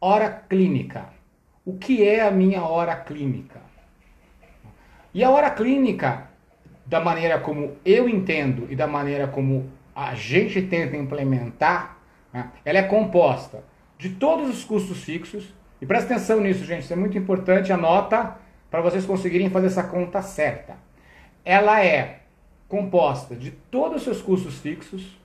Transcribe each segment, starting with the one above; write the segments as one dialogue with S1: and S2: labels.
S1: Hora clínica. O que é a minha hora clínica? E a hora clínica, da maneira como eu entendo e da maneira como a gente tenta implementar, né, ela é composta de todos os custos fixos. E presta atenção nisso, gente, isso é muito importante, anota para vocês conseguirem fazer essa conta certa. Ela é composta de todos os seus custos fixos.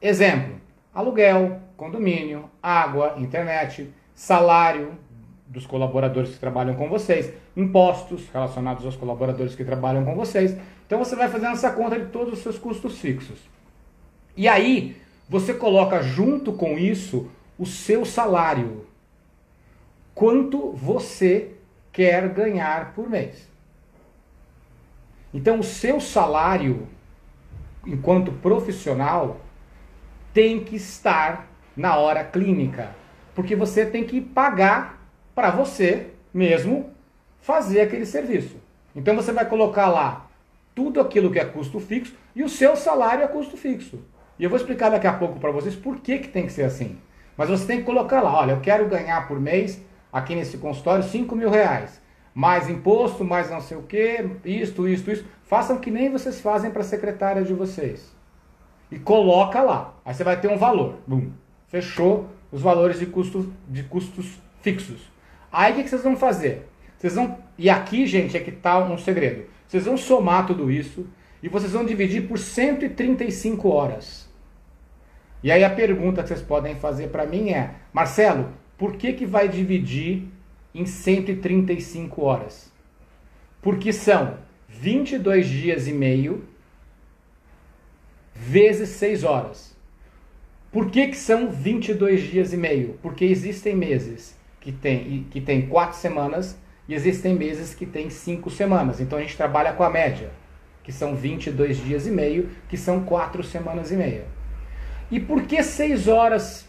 S1: Exemplo: aluguel, condomínio, água, internet, salário dos colaboradores que trabalham com vocês, impostos relacionados aos colaboradores que trabalham com vocês. Então você vai fazendo essa conta de todos os seus custos fixos. E aí você coloca junto com isso o seu salário. Quanto você quer ganhar por mês. Então o seu salário enquanto profissional tem que estar na hora clínica, porque você tem que pagar para você mesmo fazer aquele serviço. Então você vai colocar lá tudo aquilo que é custo fixo e o seu salário é custo fixo. E eu vou explicar daqui a pouco para vocês por que, que tem que ser assim. Mas você tem que colocar lá, olha, eu quero ganhar por mês aqui nesse consultório 5 mil reais. Mais imposto, mais não sei o que, isto, isto, isso. Façam que nem vocês fazem para a secretária de vocês. E coloca lá. Aí você vai ter um valor. Bum. Fechou os valores de, custo, de custos fixos. Aí o que, vocês vão fazer? Vocês vão. E aqui, gente, é que está um segredo. Vocês vão somar tudo isso e vocês vão dividir por 135 horas. E aí a pergunta que vocês podem fazer para mim é: Marcelo, por que, que vai dividir em 135 horas? Porque são 22 dias e meio vezes 6 horas. Por que, que são 22 dias e meio? Porque existem meses que tem, que tem 4 semanas e existem meses que tem 5 semanas. Então a gente trabalha com a média, que são 22 dias e meio, que são 4 semanas e meia. E por que 6 horas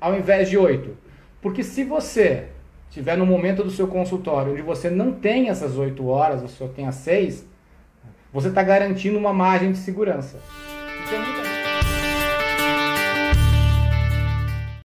S1: ao invés de 8? Porque se você estiver no momento do seu consultório onde você não tem essas 8 horas, você só tem as 6, você está garantindo uma margem de segurança. Então,